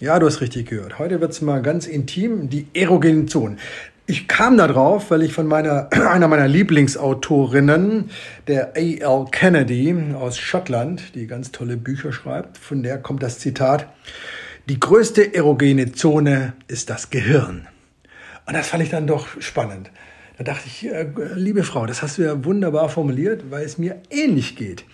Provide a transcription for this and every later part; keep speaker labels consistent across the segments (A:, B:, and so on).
A: Ja, du hast richtig gehört. Heute wird es mal ganz intim, die erogenen Zonen. Ich kam da drauf, weil ich von meiner, einer meiner Lieblingsautorinnen, der A.L. Kennedy aus Schottland, die ganz tolle Bücher schreibt, von der kommt das Zitat, die größte erogene Zone ist das Gehirn. Und das fand ich dann doch spannend. Da dachte ich, äh, liebe Frau, das hast du ja wunderbar formuliert, weil es mir ähnlich geht.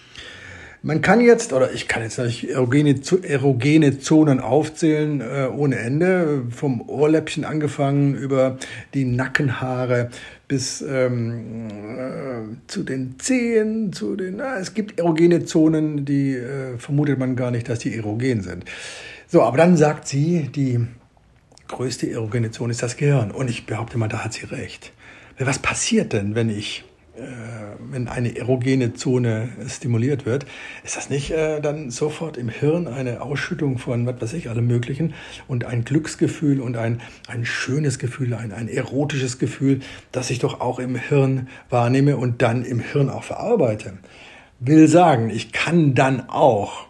A: Man kann jetzt, oder ich kann jetzt natürlich erogene, erogene Zonen aufzählen äh, ohne Ende, vom Ohrläppchen angefangen über die Nackenhaare bis ähm, äh, zu den Zehen, zu den, na, es gibt erogene Zonen, die äh, vermutet man gar nicht, dass die erogen sind. So, aber dann sagt sie, die größte erogene Zone ist das Gehirn. Und ich behaupte mal, da hat sie recht. Was passiert denn, wenn ich äh, wenn eine erogene Zone stimuliert wird, ist das nicht äh, dann sofort im Hirn eine Ausschüttung von, was weiß ich, allem Möglichen und ein Glücksgefühl und ein, ein schönes Gefühl, ein, ein erotisches Gefühl, das ich doch auch im Hirn wahrnehme und dann im Hirn auch verarbeite. Will sagen, ich kann dann auch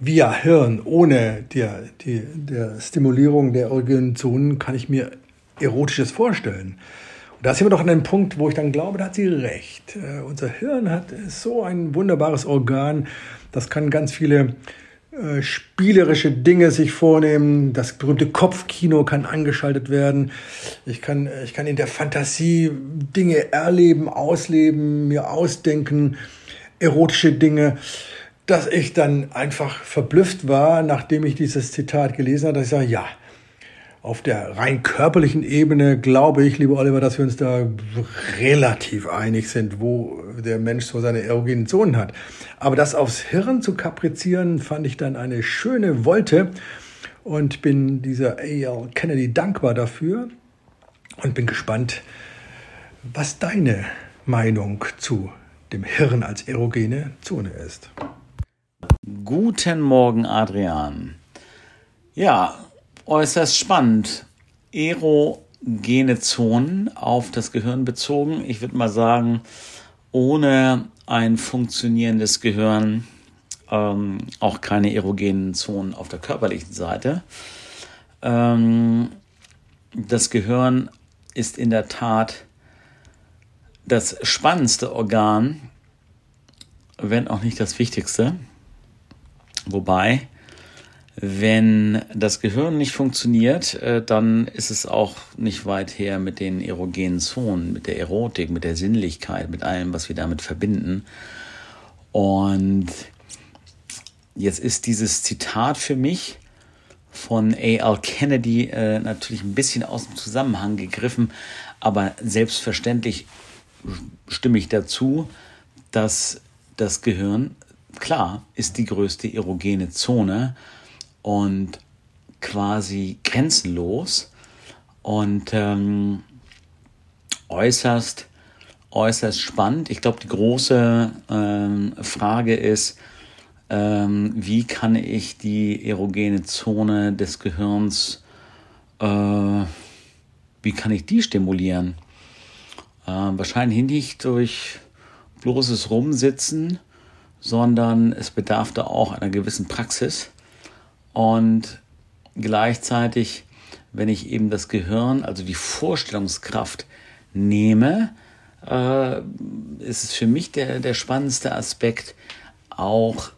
A: via Hirn, ohne die, die, der Stimulierung der erogenen Zonen, kann ich mir Erotisches vorstellen da sind wir doch an einem Punkt, wo ich dann glaube, da hat sie recht. Äh, unser Hirn hat so ein wunderbares Organ, das kann ganz viele äh, spielerische Dinge sich vornehmen. Das berühmte Kopfkino kann angeschaltet werden. Ich kann, ich kann in der Fantasie Dinge erleben, ausleben, mir ausdenken, erotische Dinge, dass ich dann einfach verblüfft war, nachdem ich dieses Zitat gelesen habe, dass ich sage, ja, auf der rein körperlichen Ebene glaube ich, lieber Oliver, dass wir uns da relativ einig sind, wo der Mensch so seine erogenen Zonen hat. Aber das aufs Hirn zu kaprizieren, fand ich dann eine schöne Wolte und bin dieser A.L. Kennedy dankbar dafür und bin gespannt, was deine Meinung zu dem Hirn als erogene Zone ist.
B: Guten Morgen, Adrian. Ja, äußerst spannend. Erogene Zonen auf das Gehirn bezogen. Ich würde mal sagen, ohne ein funktionierendes Gehirn ähm, auch keine erogenen Zonen auf der körperlichen Seite. Ähm, das Gehirn ist in der Tat das spannendste Organ, wenn auch nicht das wichtigste. Wobei wenn das Gehirn nicht funktioniert, äh, dann ist es auch nicht weit her mit den erogenen Zonen, mit der Erotik, mit der Sinnlichkeit, mit allem, was wir damit verbinden. Und jetzt ist dieses Zitat für mich von A.L. Kennedy äh, natürlich ein bisschen aus dem Zusammenhang gegriffen, aber selbstverständlich stimme ich dazu, dass das Gehirn, klar, ist die größte erogene Zone, und quasi grenzenlos und ähm, äußerst, äußerst spannend. Ich glaube, die große ähm, Frage ist, ähm, wie kann ich die erogene Zone des Gehirns, äh, wie kann ich die stimulieren? Äh, wahrscheinlich nicht durch bloßes Rumsitzen, sondern es bedarf da auch einer gewissen Praxis. Und gleichzeitig, wenn ich eben das Gehirn, also die Vorstellungskraft nehme, äh, ist es für mich der, der spannendste Aspekt, auch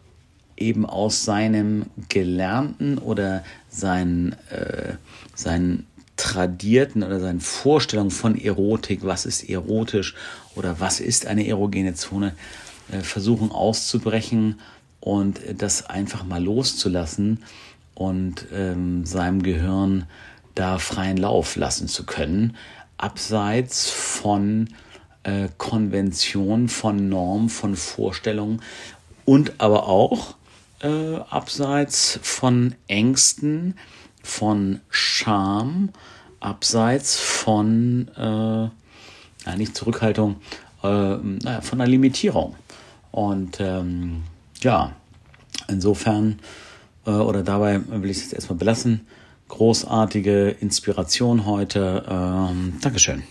B: eben aus seinem Gelernten oder seinen, äh, seinen tradierten oder seinen Vorstellungen von Erotik, was ist erotisch oder was ist eine erogene Zone, äh, versuchen auszubrechen und das einfach mal loszulassen und ähm, seinem Gehirn da freien Lauf lassen zu können, abseits von äh, Konvention, von Norm, von Vorstellungen und aber auch äh, abseits von Ängsten, von Scham, abseits von, äh, ja, nicht Zurückhaltung, äh, naja, von einer Limitierung. Und ähm, ja, insofern äh, oder dabei will ich es jetzt erstmal belassen. Großartige Inspiration heute. Ähm, Dankeschön.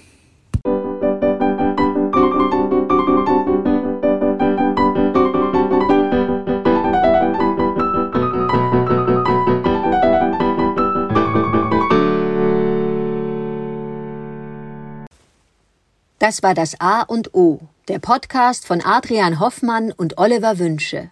C: Das war das A und O, der Podcast von Adrian Hoffmann und Oliver Wünsche.